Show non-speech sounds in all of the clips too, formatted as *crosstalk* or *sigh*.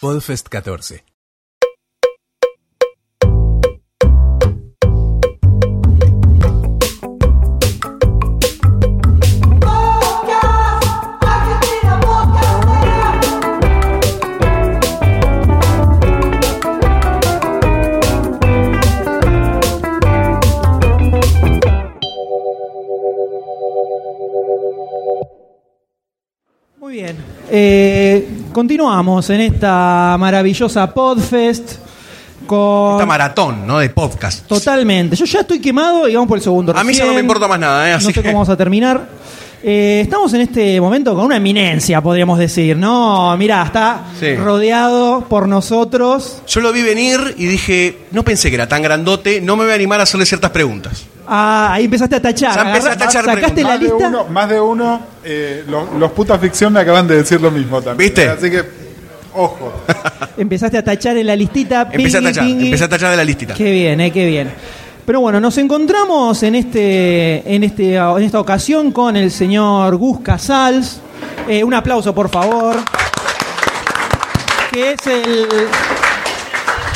Podfest 14. Continuamos en esta maravillosa Podfest con... Esta maratón, ¿no? De podcast. Totalmente. Yo ya estoy quemado y vamos por el segundo. A mí ya no me importa más nada, ¿eh? Así no sé que- cómo vamos a terminar. Eh, estamos en este momento con una eminencia, podríamos decir, ¿no? Mirá, está Sí. rodeado por nosotros. Yo lo vi venir y dije, no pensé que era tan grandote, no me voy a animar a hacerle ciertas preguntas. Ah, ahí empezaste a tachar. Ya empecé a tachar sacaste la Más de lista. uno, más de uno eh, los, los putas ficción me acaban de decir lo mismo también. ¿Viste? Así que, ojo. *laughs* Empezaste a tachar en la listita. Empecé a pingui, tachar, pingui. empecé a tachar de la listita. Qué bien, eh, qué bien. Pero bueno, nos encontramos en este, en este, en esta ocasión con el señor Gus Casals. Eh, un aplauso, por favor. Que es el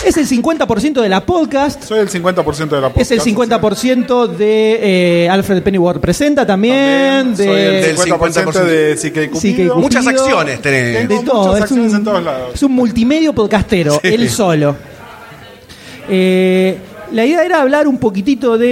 es el 50% de la podcast. Soy el 50% de la podcast. Es el 50% de eh, Alfred Pennyworth presenta también. También soy de, el Del 50% de CK Cupido. Muchas acciones tenés. de todo. muchas Es acciones un, en todos lados. es un multimedio podcastero, Sí. él solo. Eh, la idea era hablar un poquitito de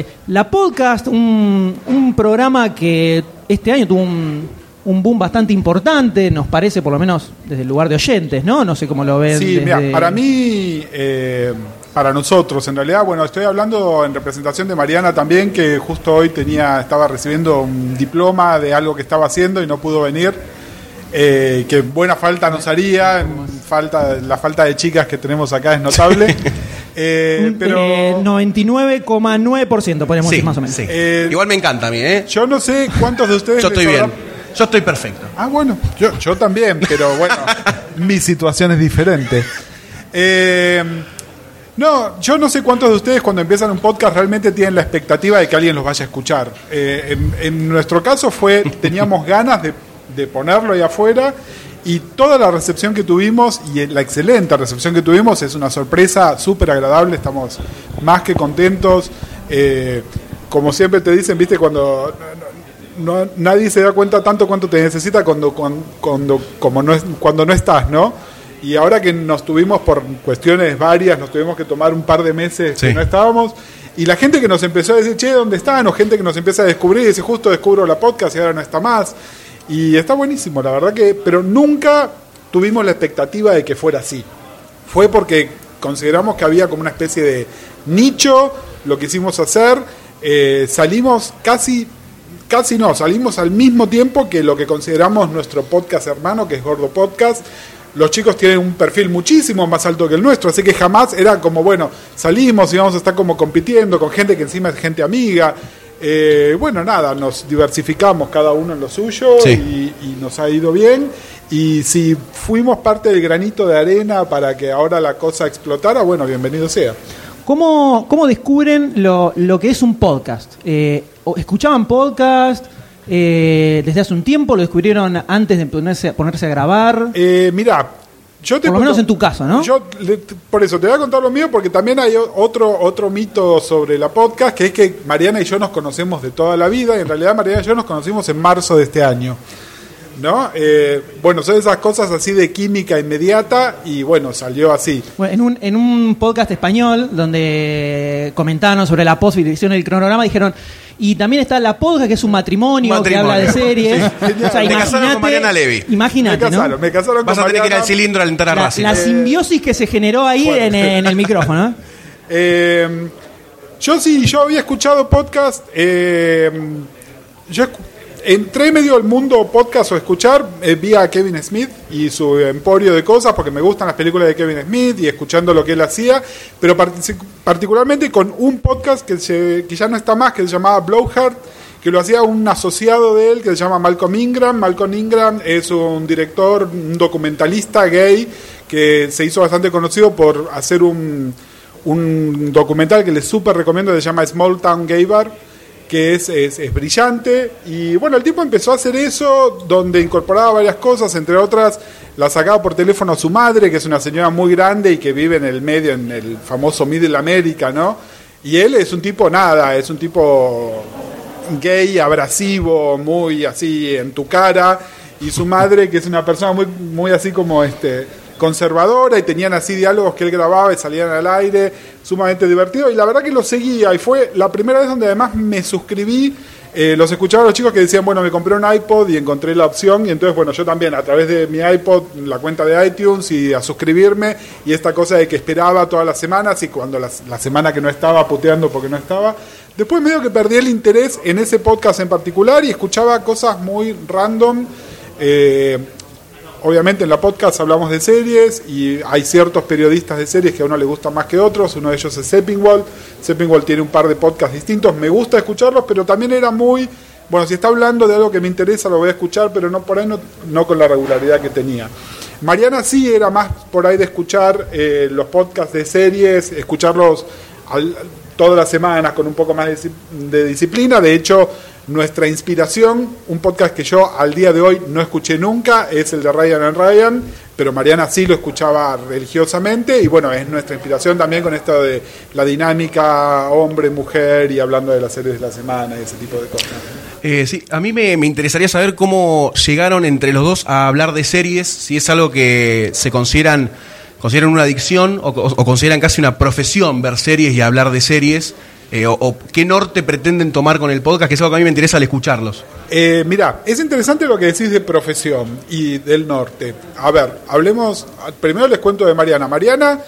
eh, la podcast, un, un programa que este año tuvo un, un boom bastante importante, nos parece, por lo menos desde el lugar de oyentes, ¿no? No sé cómo lo ven. Sí, desde- mira, para mí, eh, para nosotros, en realidad, bueno, estoy hablando en representación de Mariana también, que justo hoy tenía, estaba recibiendo un diploma de algo que estaba haciendo y no pudo venir. eh, que buena falta nos haría, falta, la falta de chicas que tenemos acá es notable. *laughs* Eh, pero eh, 99,9% podríamos Sí, decir más o menos. sí. Eh, Igual me encanta a mí, ¿eh? yo no sé cuántos de ustedes... Yo estoy bien. habrá- Yo estoy perfecto. Ah, bueno, yo, yo también, pero bueno, *laughs* mi situación es diferente. Eh, no, yo no sé cuántos de ustedes cuando empiezan un podcast realmente tienen la expectativa de que alguien los vaya a escuchar. Eh, en, en nuestro caso fue, teníamos *laughs* ganas de, de ponerlo ahí afuera y toda la recepción que tuvimos y la excelente recepción que tuvimos es una sorpresa súper agradable, estamos más que contentos. Eh, como siempre te dicen, viste, cuando no, nadie se da cuenta tanto cuánto te necesita cuando, cuando, cuando, como no, es, cuando no estás, ¿no? Y ahora que nos tuvimos por cuestiones varias, nos tuvimos que tomar un par de meses Sí. que no estábamos, y la gente que nos empezó a decir, che, ¿dónde están? O gente que nos empieza a descubrir y dice, justo descubro la podcast y ahora no está más. Y está buenísimo, la verdad que, pero nunca tuvimos la expectativa de que fuera así. Fue porque consideramos que había como una especie de nicho, lo quisimos hacer, eh, salimos casi, casi no, salimos al mismo tiempo que lo que consideramos nuestro podcast hermano, que es Gordo Podcast. Los chicos tienen un perfil muchísimo más alto que el nuestro, así que jamás era como, bueno, salimos y vamos a estar como compitiendo con gente que encima es gente amiga. Eh, bueno, nada, nos diversificamos cada uno en lo suyo Sí. y, y nos ha ido bien. Y si fuimos parte del granito de arena para que ahora la cosa explotara, bueno, bienvenido sea. ¿Cómo, cómo descubren lo, lo que es un podcast? Eh, ¿Escuchaban podcast eh, desde hace un tiempo? ¿Lo descubrieron antes de ponerse, ponerse a grabar? Eh, mira, yo te Por lo menos en tu caso, ¿no? Yo, le- por eso, te voy a contar lo mío porque también hay otro, otro mito sobre la podcast, que es que Mariana y yo nos conocemos de toda la vida y en realidad Mariana y yo nos conocimos en marzo de este año. ¿No? Eh, bueno, son esas cosas así de química inmediata y bueno, salió así. Bueno, en, un, en un podcast español donde comentaron sobre la post y hicieron el cronograma, dijeron, y también está la podcast, que es un matrimonio, Matrimonio. que habla de series. Sí, O sea, Te casaron con imagínate- Mariana Levy. Imagínate, me casaron, ¿no? me casaron Vas con a tener que ir al cilindro al entrar a La, Racing. la simbiosis que se generó ahí en, en el micrófono. ¿eh? *laughs* Eh, yo sí, yo había escuchado podcast. eh, yo escu- entré medio al mundo podcast o escuchar, eh, vi a Kevin Smith y su emporio de cosas, porque me gustan las películas de Kevin Smith y escuchando lo que él hacía, pero partici- particularmente con un podcast que, que ya no está más, que se llamaba Blowhard, que lo hacía un asociado de él que se llama Malcolm Ingram. Malcolm Ingram es un director, un documentalista gay que se hizo bastante conocido por hacer un, un documental que les súper recomiendo, que se llama Small Town Gay Bar, que es, es, es brillante. Y bueno, el tipo empezó a hacer eso, donde incorporaba varias cosas, entre otras, la sacaba por teléfono a su madre, que es una señora muy grande y que vive en el medio, en el famoso Middle America, ¿no? Y él es un tipo nada, es un tipo gay, abrasivo, muy así en tu cara. Y su madre, que es una persona muy, muy así como este conservadora y tenían así diálogos que él grababa y salían al aire, sumamente divertido. Y la verdad que lo seguía y fue la primera vez donde además me suscribí. Eh, los escuchaba a los chicos que decían, bueno, me compré un iPod y encontré la opción. Y entonces, bueno, yo también a través de mi iPod, la cuenta de iTunes y a suscribirme. Y esta cosa de que esperaba todas las semanas y cuando la, semana que no estaba puteando porque no estaba. Después medio que perdí el interés en ese podcast en particular y escuchaba cosas muy random. Eh, obviamente en la podcast hablamos de series y hay ciertos periodistas de series que a uno le gustan más que otros. Uno de ellos es Seppingwall. Seppingwall tiene un par de podcasts distintos. Me gusta escucharlos, pero también era muy. Bueno, si está hablando de algo que me interesa, lo voy a escuchar, pero no por ahí no, no con la regularidad que tenía. Mariana sí era más por ahí de escuchar eh, los podcasts de series, escucharlos todas las semanas con un poco más de, de disciplina. De hecho, nuestra inspiración, un podcast que yo al día de hoy no escuché nunca, es el de Ryan and Ryan, pero Mariana sí lo escuchaba religiosamente y bueno, es nuestra inspiración también con esto de la dinámica hombre-mujer y hablando de las series de la semana y ese tipo de cosas. Eh, sí, a mí me, me interesaría saber cómo llegaron entre los dos a hablar de series, si es algo que se consideran consideran una adicción o, consideran casi una profesión ver series y hablar de series. Eh, o, o, qué norte pretenden tomar con el podcast, que es algo que a mí me interesa al escucharlos. Eh, mira, es interesante lo que decís de profesión y del norte. A ver, hablemos, primero les cuento de Mariana. Mariana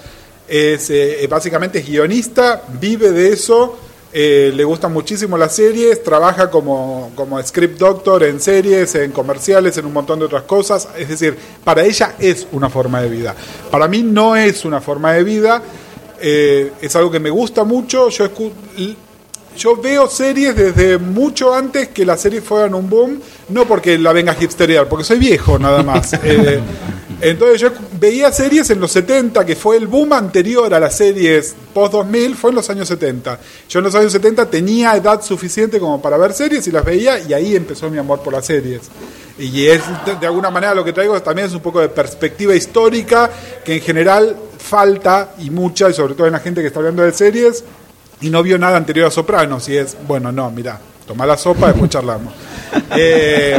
es eh, básicamente es guionista, vive de eso, eh, le gustan muchísimo las series, trabaja como, como script doctor en series, en comerciales, en un montón de otras cosas. Es decir, para ella es una forma de vida. Para mí no es una forma de vida. Eh, es algo que me gusta mucho. Yo, yo veo series desde mucho antes que las series fueran un boom, no porque la venga a hipsterear, porque soy viejo nada más. *laughs* eh, entonces yo veía series en los 70, que fue el boom anterior a las series post-2000, fue en los años 70. Yo en los años 70 tenía edad suficiente como para ver series y las veía y ahí empezó mi amor por las series. Y es de, alguna manera lo que traigo también es un poco de perspectiva histórica, que en general falta y mucha, y sobre todo en la gente que está hablando de series y no vio nada anterior a Sopranos. Y es, bueno, no, mira, toma la sopa, después charlamos. *laughs* Eh,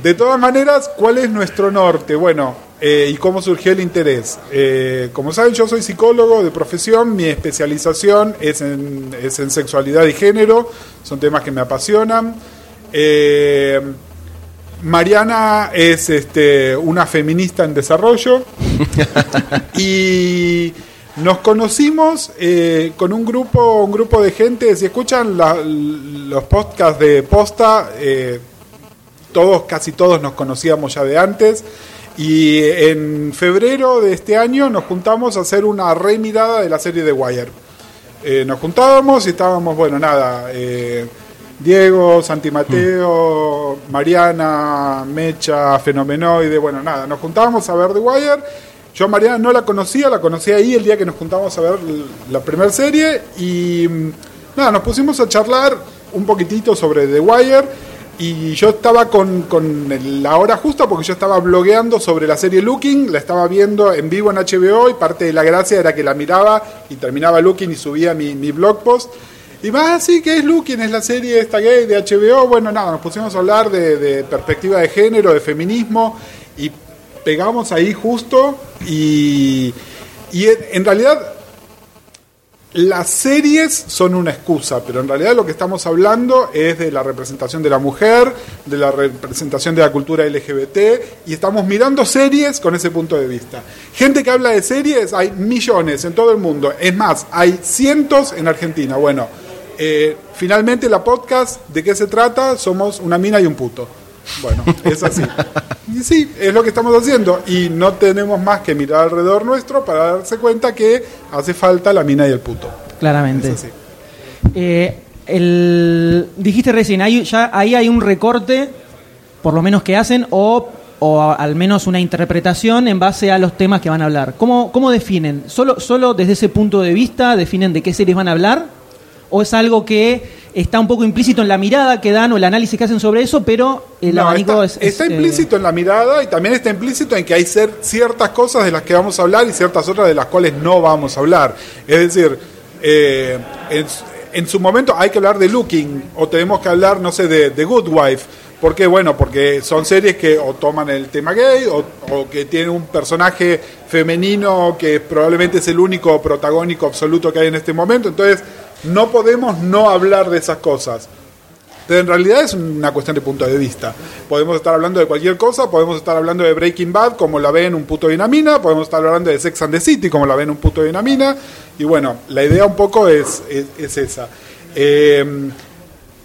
de todas maneras, ¿cuál es nuestro norte? Bueno, eh, ¿y cómo surgió el interés? Eh, como saben, yo soy psicólogo de profesión, mi especialización es en, es en sexualidad y género, son temas que me apasionan. Mariana es este, una feminista en desarrollo *laughs* y nos conocimos eh, con un grupo, un grupo de gente. Si escuchan la, los podcasts de Posta, eh, todos, casi todos nos conocíamos ya de antes. Y en febrero de este año nos juntamos a hacer una remirada de la serie de Wire. Eh, nos juntábamos y estábamos, bueno, nada. Eh, Diego, Santi Mateo, Mariana, Mecha, Fenomenoide, bueno, nada, nos juntábamos a ver The Wire. Yo Mariana no la conocía, la conocí ahí el día que nos juntamos a ver la primera serie y nada, nos pusimos a charlar un poquitito sobre The Wire y yo estaba con, con la hora justa porque yo estaba blogueando sobre la serie Looking, la estaba viendo en vivo en HBO y parte de la gracia era que la miraba y terminaba Looking y subía mi, mi blog post. Y más así que es Looking, es la serie esta gay de HBO. Bueno, nada, nos pusimos a hablar de, de, perspectiva de género, de feminismo, y pegamos ahí justo. Y, y en realidad las series son una excusa, pero en realidad lo que estamos hablando es de la representación de la mujer, de la representación de la cultura LGBT, y estamos mirando series con ese punto de vista. Gente que habla de series, hay millones en todo el mundo. Es más, hay cientos en Argentina. Bueno, eh, finalmente la podcast, ¿de qué se trata? Somos una mina y un puto. Bueno, es así. *laughs* Y sí, es lo que estamos haciendo. Y no tenemos más que mirar alrededor nuestro para darse cuenta que hace falta la mina y el puto. Claramente. Es así. Eh, el, dijiste recién, ahí, ya, ahí hay un recorte, por lo menos que hacen, o, o al menos una interpretación en base a los temas que van a hablar. ¿Cómo, cómo definen? ¿Solo, ¿Solo desde ese punto de vista definen de qué series van a hablar? ¿O es algo que está un poco implícito en la mirada que dan o el análisis que hacen sobre eso, pero el No, abanico está, es, es, está eh, implícito en la mirada y también está implícito en que hay ser ciertas cosas de las que vamos a hablar y ciertas otras de las cuales no vamos a hablar. Es decir, eh, en, en su momento hay que hablar de Looking o tenemos que hablar, no sé, de, de Good Wife. ¿Por qué? Bueno, porque son series que o toman el tema gay o, o que tienen un personaje femenino que probablemente es el único protagónico absoluto que hay en este momento. Entonces, no podemos no hablar de esas cosas. Pero en realidad es una cuestión de punto de vista. Podemos estar hablando de cualquier cosa, podemos estar hablando de Breaking Bad como la ven un puto dinamina, podemos estar hablando de Sex and the City como la ven un puto dinamina. Y bueno, la idea un poco es, es, es esa. Eh,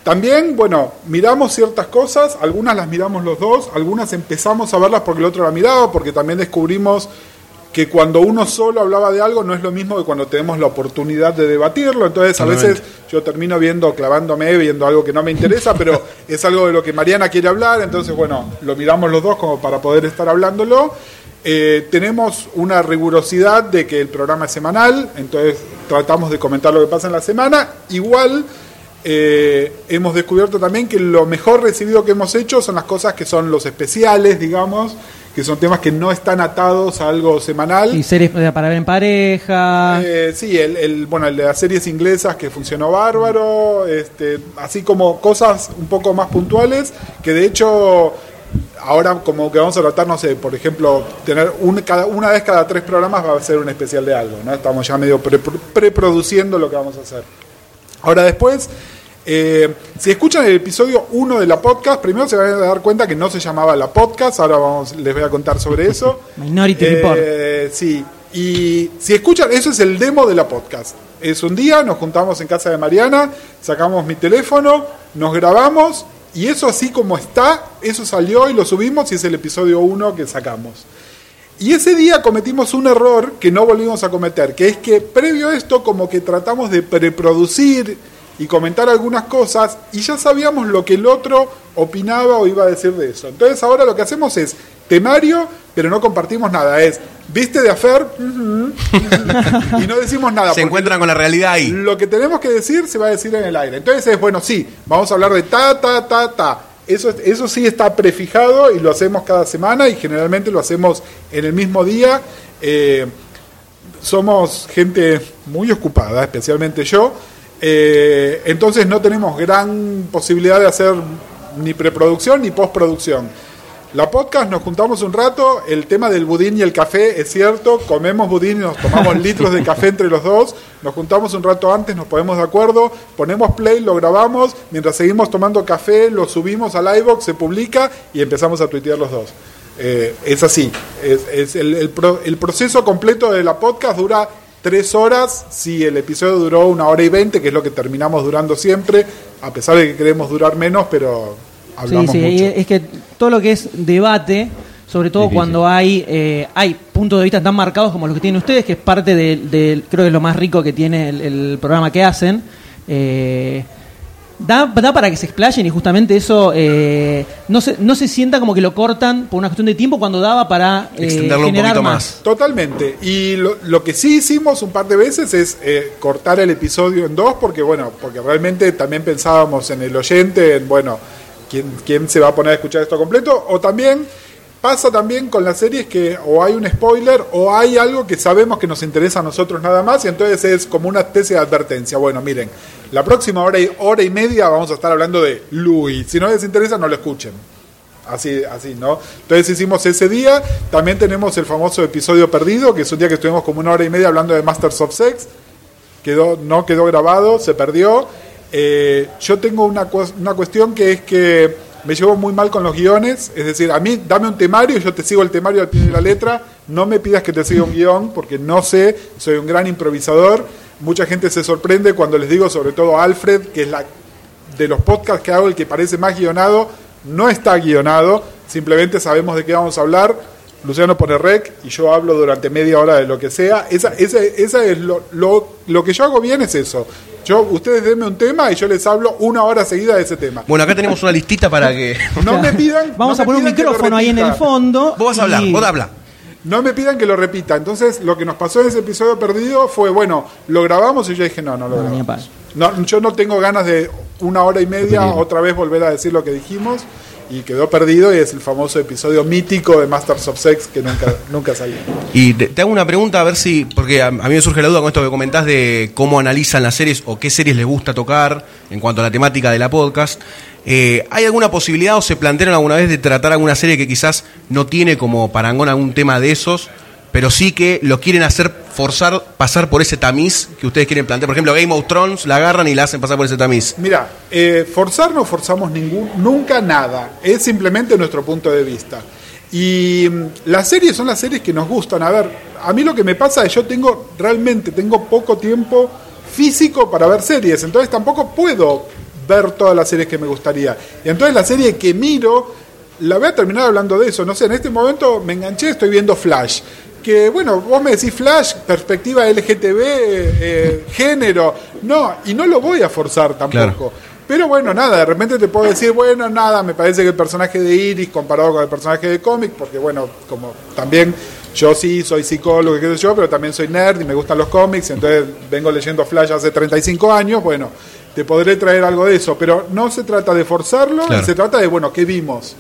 también, bueno, miramos ciertas cosas, algunas las miramos los dos, algunas empezamos a verlas porque el otro la miraba, porque también descubrimos que cuando uno solo hablaba de algo no es lo mismo que cuando tenemos la oportunidad de debatirlo. Entonces, a veces yo termino viendo, clavándome, viendo algo que no me interesa, pero *laughs* es algo de lo que Mariana quiere hablar, entonces, bueno, lo miramos los dos como para poder estar hablándolo. Eh, tenemos una rigurosidad de que el programa es semanal, entonces tratamos de comentar lo que pasa en la semana. Igual eh, hemos descubierto también que lo mejor recibido que hemos hecho son las cosas que son los especiales, digamos, que son temas que no están atados a algo semanal. y series para ver en pareja. Eh, sí, el, el- bueno, el de las series inglesas que funcionó bárbaro, este, así como cosas un poco más puntuales, que de hecho ahora como que vamos a tratar, no sé, por ejemplo, tener un, cada, una vez cada tres programas va a ser un especial de algo, ¿no? Estamos ya medio pre- preproduciendo lo que vamos a hacer. Ahora después, eh, si escuchan el episodio 1 de la podcast, primero se van a dar cuenta que no se llamaba la podcast, ahora vamos, les voy a contar sobre eso. *laughs* Minority Eh, Report. Sí, y si escuchan, eso es el demo de la podcast. Es un día, nos juntamos en casa de Mariana, sacamos mi teléfono, nos grabamos y eso así como está, eso salió y lo subimos y es el episodio 1 que sacamos. Y ese día cometimos un error que no volvimos a cometer, que es que previo a esto como que tratamos de preproducir y comentar algunas cosas y ya sabíamos lo que el otro opinaba o iba a decir de eso. Entonces ahora lo que hacemos es temario, pero no compartimos nada. Es, ¿viste de afer? *laughs* Y no decimos nada. Se encuentran con la realidad ahí. lo que tenemos que decir se va a decir en el aire. Entonces es, bueno, sí, vamos a hablar de ta, ta, ta, ta. Eso, eso sí está prefijado y lo hacemos cada semana y generalmente lo hacemos en el mismo día. Eh, somos gente muy ocupada, especialmente yo. Eh, entonces no tenemos gran posibilidad de hacer ni preproducción ni postproducción. La podcast nos juntamos un rato, el tema del budín y el café es cierto, comemos budín y nos tomamos *laughs* litros de café entre los dos, nos juntamos un rato antes, nos ponemos de acuerdo, ponemos play, lo grabamos, mientras seguimos tomando café, lo subimos al iBox, se publica y empezamos a tuitear los dos. Eh, es así, es, es el, el pro- el proceso completo de la podcast dura tres horas, si el episodio duró una hora y veinte, que es lo que terminamos durando siempre, a pesar de que queremos durar menos, pero Sí, hablamos sí, y mucho. es que todo lo que es debate, sobre todo Difícil. cuando hay eh, hay puntos de vista tan marcados como los que tienen ustedes, que es parte del, del- creo que es lo más rico que tiene el, el programa que hacen, eh, da, da para que se explayen y justamente eso eh, no, se, no se sienta como que lo cortan por una cuestión de tiempo cuando daba para eh, Extenderlo un poquito más. más. Totalmente. Y lo, lo que sí hicimos un par de veces es eh, cortar el episodio en dos, porque bueno, porque realmente también pensábamos en el oyente, en bueno, ¿quién, quién se va a poner a escuchar esto completo? O también pasa también con las series que o hay un spoiler o hay algo que sabemos que nos interesa a nosotros nada más, y entonces es como una especie de advertencia. Bueno, miren, la próxima hora y, hora y media vamos a estar hablando de Louis. Si no les interesa, no lo escuchen. Así, así, ¿no? Entonces hicimos ese día. También tenemos el famoso episodio perdido, que es un día que estuvimos como una hora y media hablando de Masters of Sex. Quedó, no quedó grabado, se perdió. Eh, yo tengo una, una cuestión que es que me llevo muy mal con los guiones. Es decir, a mí dame un temario yo te sigo el temario al pie de la letra. No me pidas que te siga un guion, porque no sé, soy un gran improvisador. Mucha gente se sorprende cuando les digo, sobre todo a Alfred, que es la de los podcasts que hago el que parece más guionado, no está guionado, simplemente sabemos de qué vamos a hablar. Luciano pone rec y yo hablo durante media hora de lo que sea. Esa, esa, esa es lo, lo, lo que yo hago bien es eso. Yo, ustedes denme un tema y yo les hablo una hora seguida de ese tema. Bueno, acá tenemos una listita para que. *laughs* No me pidan. Vamos no a poner un pidan que lo micrófono ahí en el repita. fondo. Vos vas a hablar, y- vos habla. No me pidan que lo repita. Entonces, lo que nos pasó en ese episodio perdido fue, bueno, lo grabamos y yo dije, no, no lo No, grabamos. No, yo no tengo ganas de una hora y media otra vez volver a decir lo que dijimos y quedó perdido y es el famoso episodio mítico de Masters of Sex que nunca, *laughs* nunca salió. Y te, hago una pregunta a ver si, porque a, a mí me surge la duda con esto que comentás de cómo analizan las series o qué series les gusta tocar en cuanto a la temática de la podcast. Eh, ¿Hay alguna posibilidad o se plantearon alguna vez de tratar alguna serie que quizás no tiene como parangón algún tema de esos, pero sí que lo quieren hacer forzar, pasar por ese tamiz que ustedes quieren plantear? Por ejemplo, Game of Thrones la agarran y la hacen pasar por ese tamiz. Mira, eh, forzar no forzamos ningún, nunca nada, es simplemente nuestro punto de vista. Y mm, las series son las series que nos gustan. A ver, a mí lo que me pasa es yo tengo, realmente tengo poco tiempo físico para ver series, entonces tampoco puedo ver todas las series que me gustaría. Y entonces la serie que miro, la voy a terminar hablando de eso. No sé, en este momento me enganché, estoy viendo Flash. Que bueno, vos me decís Flash, perspectiva LGTB, eh, *laughs* género. No, y no lo voy a forzar tampoco. Claro. Pero bueno, nada, de repente te puedo decir, bueno, nada, me parece que el personaje de Iris comparado con el personaje de cómic, porque bueno, como también yo sí soy psicólogo, qué sé yo, pero también soy nerd y me gustan los cómics, entonces vengo leyendo Flash hace 35 años, bueno, te podré traer algo de eso, pero no se trata de forzarlo, Claro. se trata de, bueno, ¿qué vimos?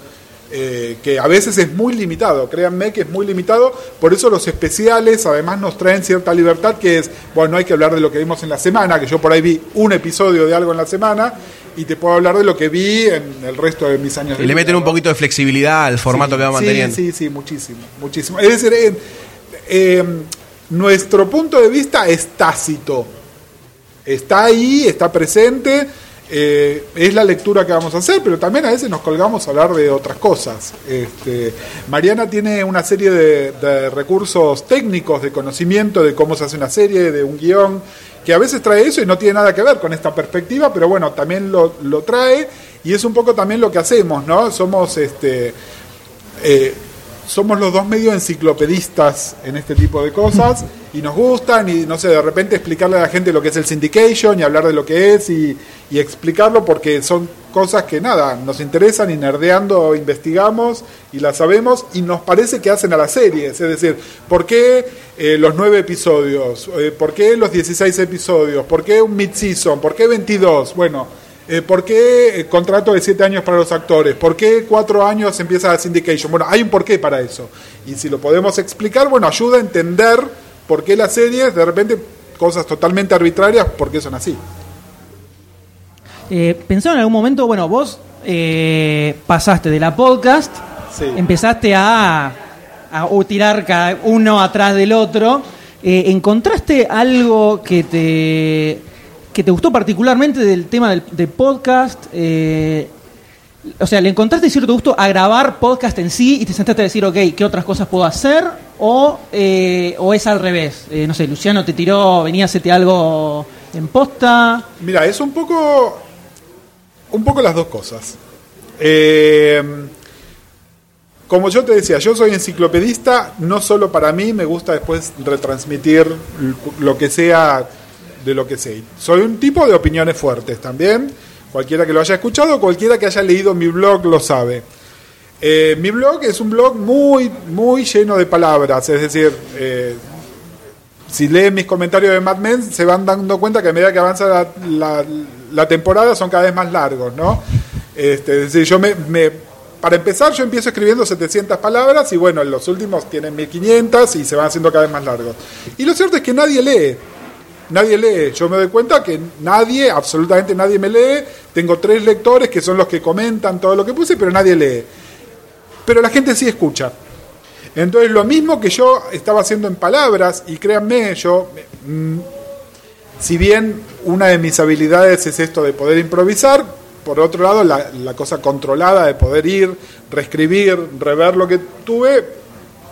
Eh, que a veces es muy limitado, créanme que es muy limitado, por eso los especiales además nos traen cierta libertad que es, bueno, no hay que hablar de lo que vimos en la semana, que yo por ahí vi un episodio de algo en la semana y te puedo hablar de lo que vi en el resto de mis años. de Y le vida, meten un ¿no? poquito de flexibilidad al formato que va manteniendo. Sí, sí, sí, muchísimo, muchísimo. Es decir, eh, eh, nuestro punto de vista es tácito, está ahí, está presente, eh, es la lectura que vamos a hacer, pero también a veces nos colgamos a hablar de otras cosas. Este, Mariana tiene una serie de, recursos técnicos, de conocimiento de cómo se hace una serie, de un guion, que a veces trae eso y no tiene nada que ver con esta perspectiva, pero bueno, también lo, lo trae y es un poco también lo que hacemos, ¿no? Somos este. eh, somos los dos medio enciclopedistas en este tipo de cosas *laughs* y nos gustan y no sé, de repente explicarle a la gente lo que es el syndication y hablar de lo que es y, y explicarlo porque son cosas que nada, nos interesan y nerdeando investigamos y las sabemos y nos parece que hacen a las series, es decir, ¿por qué eh, los nueve episodios? Eh, ¿Por qué los 16 episodios? ¿Por qué un mid-season? ¿Por qué 22? Bueno, eh, ¿Por qué eh, contrato de siete años para los actores? ¿Por qué cuatro años empieza la syndication? Bueno, hay un porqué para eso. Y si lo podemos explicar, bueno, ayuda a entender por qué las series, de repente, cosas totalmente arbitrarias, por qué son así. Eh, ¿Pensó en algún momento, bueno, vos eh, pasaste de la podcast, Sí. empezaste a, a o tirar cada uno atrás del otro, eh, ¿encontraste algo que te, que te gustó particularmente del tema del, de podcast? Eh, o sea, ¿le encontraste cierto gusto a grabar podcast en sí y te sentaste a decir, ok, ¿qué otras cosas puedo hacer? ¿O, eh, o es al revés? Eh, no sé, Luciano te tiró, venía a hacerte algo en posta. Mira, es un poco. Un poco las dos cosas. Como yo te decía, yo soy enciclopedista, no solo para mí, me gusta después retransmitir lo que sea de lo que sé. Soy un tipo de opiniones fuertes también. Cualquiera que lo haya escuchado, cualquiera que haya leído mi blog lo sabe. Eh, mi blog es un blog muy, muy lleno de palabras, es decir, eh, si leen mis comentarios de Mad Men, se van dando cuenta que a medida que avanza la, temporada son cada vez más largos, ¿no? Este, es decir, yo me, para empezar, yo empiezo escribiendo 700 palabras y bueno, los últimos tienen 1500 y se van haciendo cada vez más largos. Y lo cierto es que nadie lee. Nadie lee. Yo me doy cuenta que nadie, absolutamente nadie me lee. Tengo tres lectores que son los que comentan todo lo que puse, pero nadie lee. Pero la gente sí escucha. Entonces, lo mismo que yo estaba haciendo en palabras, y créanme, yo, mm, si bien una de mis habilidades es esto de poder improvisar, por otro lado, la, la cosa controlada de poder ir, reescribir, rever lo que tuve,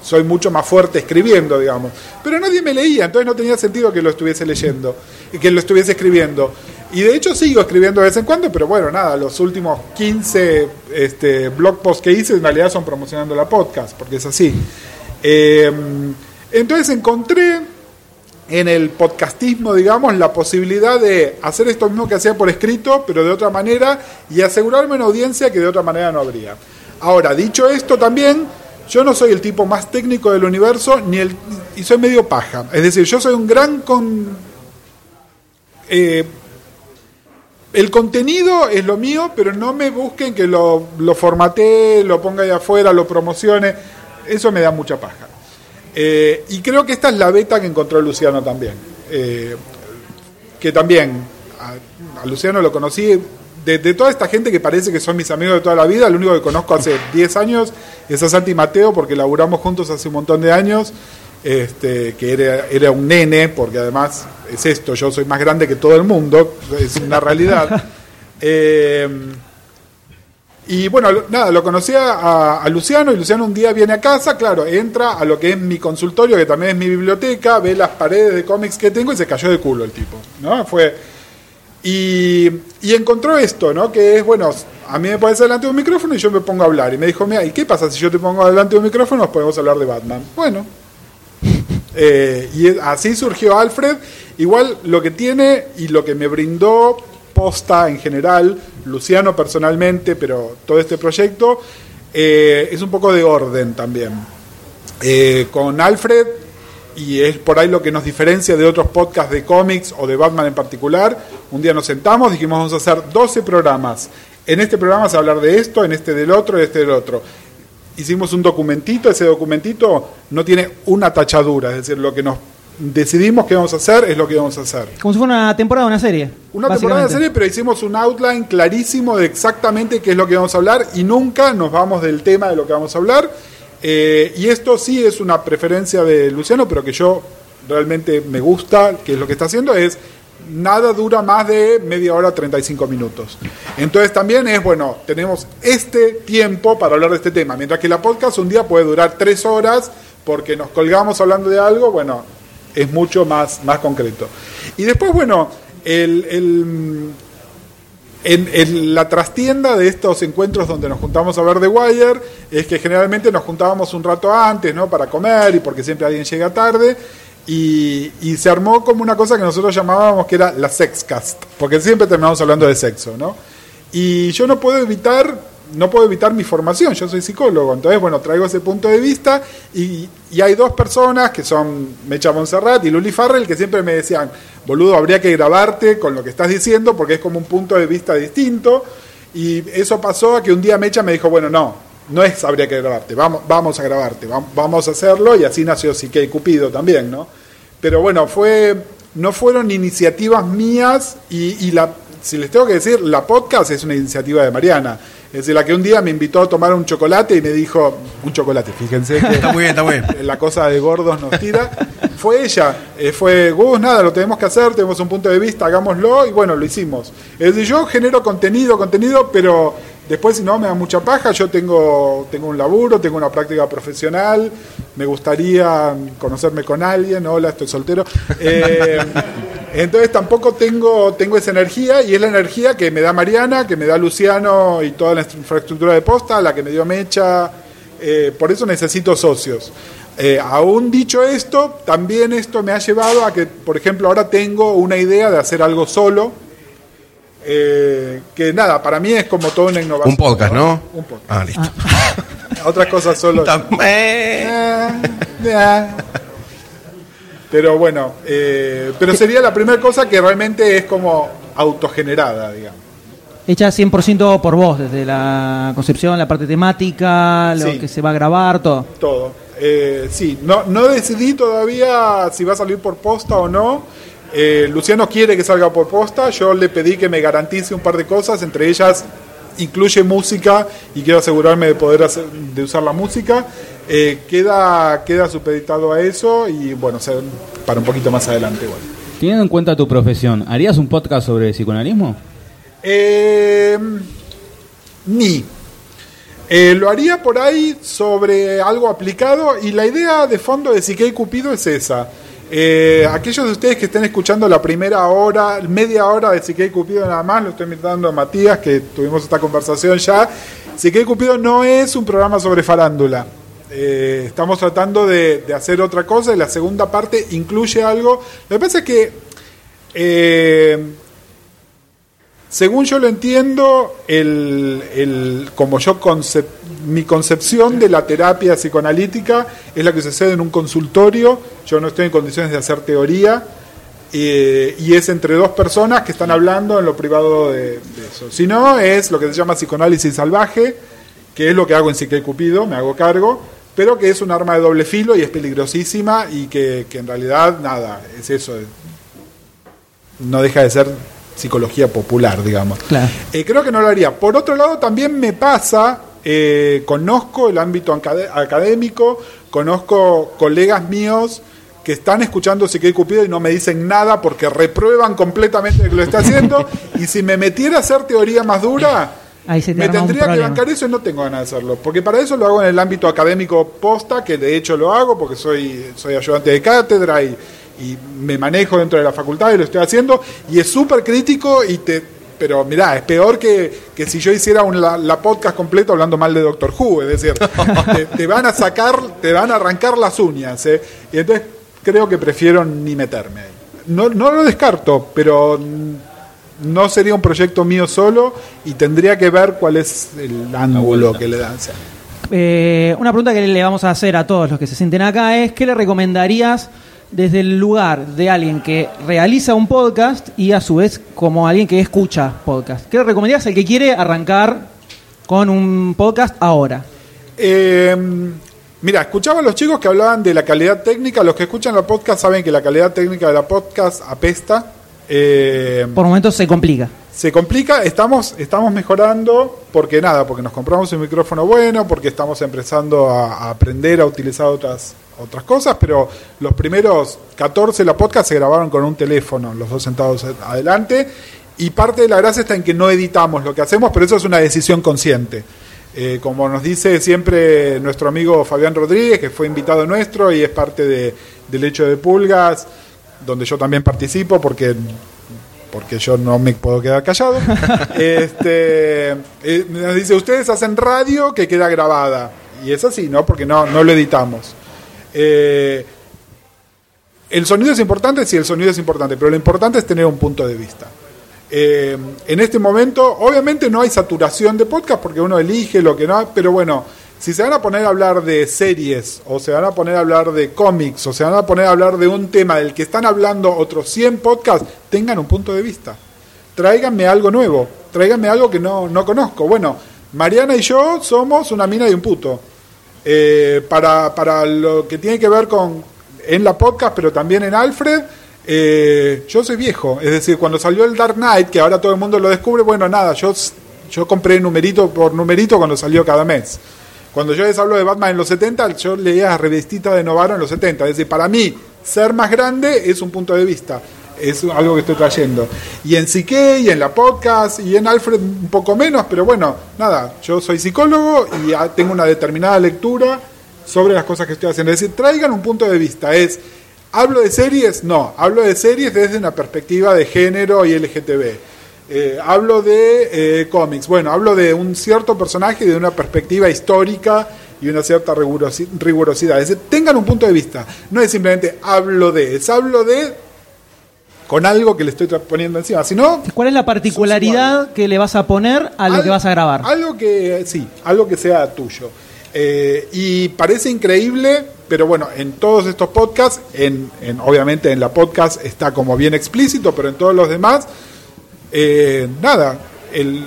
soy mucho más fuerte escribiendo, digamos. Pero nadie me leía, entonces no tenía sentido que lo estuviese leyendo, y que lo estuviese escribiendo. Y de hecho sigo escribiendo de vez en cuando, pero bueno, nada, los últimos 15 este, blog posts que hice en realidad son promocionando la podcast, porque es así. Eh, entonces encontré en el podcastismo, digamos, la posibilidad de hacer esto mismo que hacía por escrito, pero de otra manera, y asegurarme una audiencia que de otra manera no habría. Ahora, dicho esto también, yo no soy el tipo más técnico del universo, ni el, y soy medio paja. Es decir, yo soy un gran con, eh, el contenido es lo mío, pero no me busquen que lo, lo formatee, lo ponga ahí afuera, lo promocione. Eso me da mucha paja. Eh, y creo que esta es la beta que encontró Luciano también. Eh, que también, a, a Luciano lo conocí, de, de toda esta gente que parece que son mis amigos de toda la vida, el único que conozco hace *laughs* 10 años es a Santi Mateo, porque laburamos juntos hace un montón de años, este, que era, era un nene, porque además es esto, yo soy más grande que todo el mundo, es una realidad. *laughs* Eh, y bueno, nada, lo conocía a, a Luciano y Luciano un día viene a casa, claro, entra a lo que es mi consultorio, que también es mi biblioteca, ve las paredes de cómics que tengo y se cayó de culo el tipo, ¿no? Fue... Y, y encontró esto, ¿no? Que es, bueno, a mí me pones delante de un micrófono y yo me pongo a hablar. Y me dijo, mira, ¿y qué pasa si yo te pongo delante de un micrófono? Nos podemos hablar de Batman. Bueno. *laughs* Eh, y así surgió Alfred. Igual lo que tiene y lo que me brindó posta en general, Luciano personalmente, pero todo este proyecto, eh, es un poco de orden también. Eh, con Alfred, y es por ahí lo que nos diferencia de otros podcasts de cómics o de Batman en particular, un día nos sentamos, dijimos vamos a hacer 12 programas. En este programa se va a hablar de esto, en este del otro, en este del otro. Hicimos un documentito, ese documentito no tiene una tachadura, es decir, lo que nos decidimos que vamos a hacer es lo que vamos a hacer. Como si fuera una temporada una serie. Una temporada de básicamente. serie, pero hicimos un outline clarísimo de exactamente qué es lo que vamos a hablar y nunca nos vamos del tema de lo que vamos a hablar. Eh, y esto sí es una preferencia de Luciano, pero que yo realmente me gusta, que es lo que está haciendo, es nada dura más de media hora, 35 minutos. Entonces también es, bueno, tenemos este tiempo para hablar de este tema, mientras que la podcast un día puede durar tres horas porque nos colgamos hablando de algo, bueno, es mucho más, más concreto. Y después, bueno, el, el, en, la trastienda de estos encuentros donde nos juntamos a ver The Wire es que generalmente nos juntábamos un rato antes, ¿no? Para comer y porque siempre alguien llega tarde. Y, y se armó como una cosa que nosotros llamábamos que era la sexcast, porque siempre terminamos hablando de sexo, ¿no? Y yo no puedo evitar, no puedo evitar mi formación, yo soy psicólogo, entonces bueno, traigo ese punto de vista y, y hay dos personas que son Mecha Monserrat y Luli Farrell que siempre me decían, boludo, habría que grabarte con lo que estás diciendo porque es como un punto de vista distinto. Y eso pasó a que un día Mecha me dijo, bueno, no, no es habría que grabarte, vamos, vamos a grabarte, vam- vamos a hacerlo y así nació Sique y Cupido también, ¿no? Pero bueno, fue, no fueron iniciativas mías y la, si les tengo que decir, la podcast es una iniciativa de Mariana. Es decir, la que un día me invitó a tomar un chocolate y me dijo, un chocolate, fíjense que Está muy bien, está muy bien. *laughs* la cosa de gordos nos tira. Fue ella, eh, fue Gus, nada, lo tenemos que hacer, tenemos un punto de vista, hagámoslo y bueno, lo hicimos. Es decir, yo genero contenido, contenido, pero después si no me da mucha paja, yo tengo, tengo un laburo, tengo una práctica profesional, me gustaría conocerme con alguien, hola, estoy soltero. Eh, *laughs* entonces tampoco tengo, tengo esa energía y es la energía que me da Mariana, que me da Luciano y toda la infraestructura de posta, la que me dio Mecha. eh, por eso necesito socios. Eh, aún dicho esto, también esto me ha llevado a que, por ejemplo, ahora tengo una idea de hacer algo solo. Eh, que nada, para mí es como toda una innovación. Un podcast, ¿no? Un podcast. Ah, listo. *laughs* Otras cosas solo. *laughs* Eh. Ah, ya. Pero bueno, eh, pero sería la primera cosa que realmente es como autogenerada, digamos. Hecha 100% por vos, desde la concepción, la parte temática, lo Sí. que se va a grabar, todo. Todo. Eh, sí, no, no decidí todavía si va a salir por posta o no. Eh, Luciano quiere que salga por posta. Yo le pedí que me garantice un par de cosas, entre ellas incluye música y quiero asegurarme de poder hacer, de usar la música. Eh, queda, queda supeditado a eso y bueno, se- para un poquito más adelante igual. Teniendo en cuenta tu profesión, ¿harías un podcast sobre psicoanalismo? Eh, ni. Eh, lo haría por ahí sobre algo aplicado y la idea de fondo de Siquei Cupido es esa. Eh, aquellos de ustedes que estén escuchando la primera hora, media hora de Siquei Cupido nada más, lo estoy invitando a Matías, que tuvimos esta conversación ya. Siquei Cupido no es un programa sobre farándula. Eh, estamos tratando de, hacer otra cosa y la segunda parte incluye algo. Lo que pasa es que eh, según yo lo entiendo, el, el- como yo concep- mi concepción de la terapia psicoanalítica es la que sucede en un consultorio. Yo no estoy en condiciones de hacer teoría. eh, y es entre dos personas que están hablando en lo privado de, eso. Si no, es lo que se llama psicoanálisis salvaje, que es lo que hago en Psique Cupido, me hago cargo, pero que es un arma de doble filo y es peligrosísima y que, que en realidad, nada, es eso. No deja de ser psicología popular, digamos. Claro. Eh, creo que no lo haría. Por otro lado, también me pasa, eh, conozco el ámbito acad- académico, conozco colegas míos que están escuchando Psique y Cupido y no me dicen nada porque reprueban completamente que lo está haciendo. *laughs* y si me metiera a hacer teoría más dura, Ahí se te me tendría que bancar eso y no tengo ganas de hacerlo. Porque para eso lo hago en el ámbito académico posta, que de hecho lo hago porque soy, soy ayudante de cátedra y, y me manejo dentro de la facultad y lo estoy haciendo. Y es súper crítico y te... Pero mirá, es peor que, que si yo hiciera un, la, la podcast completo hablando mal de Doctor Who. Es decir, *laughs* te, te van a sacar, te van a arrancar las uñas. ¿eh? Y entonces creo que prefiero ni meterme ahí. No, no lo descarto, pero no sería un proyecto mío solo y tendría que ver cuál es el ángulo que le dan. Eh, una pregunta que le vamos a hacer a todos los que se sienten acá es, ¿qué le recomendarías desde el lugar de alguien que realiza un podcast y a su vez como alguien que escucha podcast? ¿Qué le recomendarías al que quiere arrancar con un podcast ahora? Eh, mira, escuchaba a los chicos que hablaban de la calidad técnica. Los que escuchan la podcast saben que la calidad técnica de la podcast apesta. Eh, Por momentos se complica. se complica, estamos, estamos mejorando porque nada, porque nos compramos un micrófono bueno, porque estamos empezando a, a aprender a utilizar otras, otras cosas, pero los primeros 14 de la podcast se grabaron con un teléfono, los dos sentados adelante, y parte de la gracia está en que no editamos lo que hacemos, pero eso es una decisión consciente. Eh, como nos dice siempre nuestro amigo Fabián Rodríguez, que fue invitado nuestro y es parte de, del hecho de Pulgas, donde yo también participo porque porque yo no me puedo quedar callado. *laughs* este, eh, nos dice, ustedes hacen radio que queda grabada. Y es así, ¿no? Porque no, no lo editamos. Eh, el sonido es importante, sí, el sonido es importante, pero lo importante es tener un punto de vista. Eh, en este momento, obviamente no hay saturación de podcast porque uno elige lo que no, pero bueno, si se van a poner a hablar de series, o se van a poner a hablar de cómics, o se van a poner a hablar de un tema del que están hablando otros 100 podcasts, tengan un punto de vista. Tráiganme algo nuevo, tráiganme algo que no, no conozco. Bueno, Mariana y yo somos una mina y un puto. Eh, para, para lo que tiene que ver con en la podcast, pero también en Alfred, eh, yo soy viejo. Es decir, cuando salió el Dark Knight, que ahora todo el mundo lo descubre, bueno, nada, yo, yo compré numerito por numerito cuando salió cada mes. Cuando yo les hablo de Batman en los 70, yo leía revistita de Novaro en los 70. Es decir, para mí, ser más grande es un punto de vista. Es algo que estoy trayendo. Y en Psique, y en la podcast, y en Alfred un poco menos, pero bueno, nada, yo soy psicólogo y tengo una determinada lectura sobre las cosas que estoy haciendo. Es decir, traigan un punto de vista. Es, ¿hablo de series? No, hablo de series desde una perspectiva de género y LGTB. Eh, hablo de eh, cómics. Bueno, hablo de un cierto personaje de una perspectiva histórica y una cierta rigurosi- rigurosidad. Es decir, tengan un punto de vista. No es simplemente hablo de, es hablo de con algo que le estoy poniendo encima. Si no, ¿Cuál es la particularidad que le vas a poner a lo al- que vas a grabar? Algo que, sí, algo que sea tuyo. Eh, y parece increíble, pero bueno, en todos estos podcasts, en, en- obviamente en la podcast está como bien explícito, pero en todos los demás, eh, nada, el,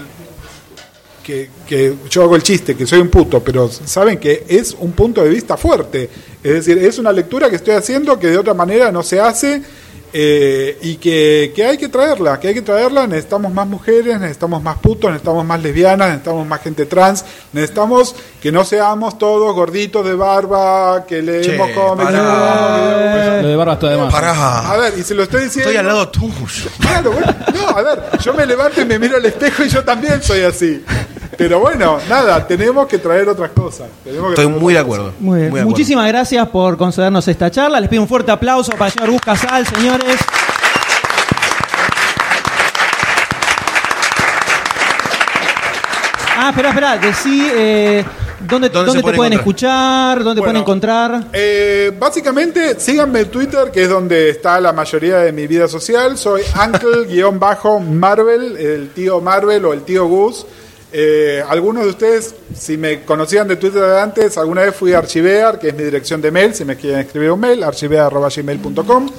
que, que yo hago el chiste, que soy un puto, pero saben que es un punto de vista fuerte. Es decir, es una lectura que estoy haciendo que de otra manera no se hace eh, y que, que hay que traerla, que hay que traerla. Necesitamos más mujeres, necesitamos más putos, necesitamos más lesbianas, necesitamos más gente trans, necesitamos que no seamos todos gorditos de barba, que leemos cómics. Lo de barba está de más. Pará. A ver, y se lo estoy diciendo. Estoy al lado tuyo. Claro, bueno, no, a ver, yo me levanto y me miro al espejo y yo también soy así. Pero bueno, nada, tenemos que traer otras cosas. Tenemos que Estoy muy de acuerdo. Muy bien. Muy de acuerdo. Muchísimas gracias por concedernos esta charla. Les pido un fuerte aplauso para el señor Gus Casal, señores. Ah, espera, espera, decí eh, dónde, ¿Dónde te puede pueden encontrar? escuchar, dónde Bueno. pueden encontrar. Eh, básicamente, síganme en Twitter, que es donde está la mayoría de mi vida social. Soy Uncle-Marvel, el tío Marvel o el tío Gus. Eh, algunos de ustedes, si me conocían de Twitter de antes, alguna vez fui a Archivear, que es mi dirección de mail, si me quieren escribir un mail, archivear.gmail.com.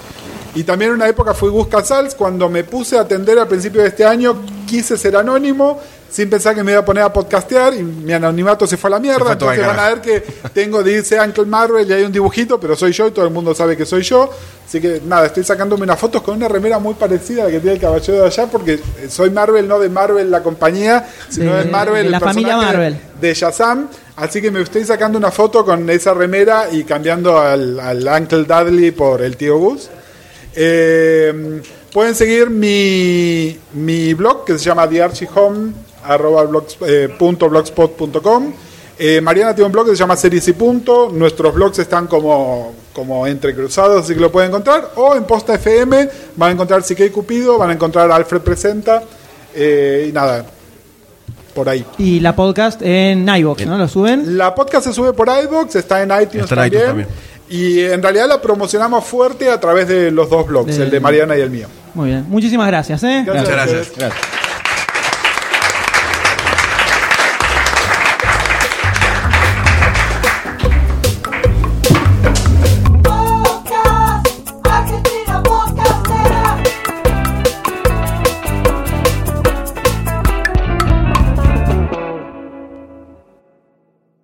Y también en una época fui Gus Casals. Cuando me puse a atender al principio de este año, quise ser anónimo, sin pensar que me iba a poner a podcastear y mi anonimato se fue a la mierda. Entonces van a ver que tengo, dice Uncle Marvel y hay un dibujito, pero soy yo y todo el mundo sabe que soy yo. Así que nada, estoy sacándome unas fotos con una remera muy parecida a la que tiene el caballero de allá, porque soy Marvel, no de Marvel la compañía, sino De- de, Marvel, de la el familia personaje Marvel. de Shazam. Así que me estoy sacando una foto con esa remera y cambiando al, al Uncle Dudley por el tío Gus. Eh, pueden seguir mi, mi blog que se llama thearchihome arroba blogs- eh, punto blogspot.com. Eh, Mariana tiene un blog que se llama Series y Punto. Nuestros blogs están como, como entrecruzados, así que lo pueden encontrar. O en Posta FM van a encontrar Sique y Cupido, van a encontrar Alfred Presenta. eh, y nada, por ahí. Y la podcast en iVoox, ¿no? Lo suben. La podcast se sube por iVoox, está en iTunes, Está en también, iTunes también. Y en realidad la promocionamos fuerte a través de los dos blogs, De- el de Mariana y el mío. Muy bien. Muchísimas gracias, ¿eh? Gracias. Muchas gracias. Gracias.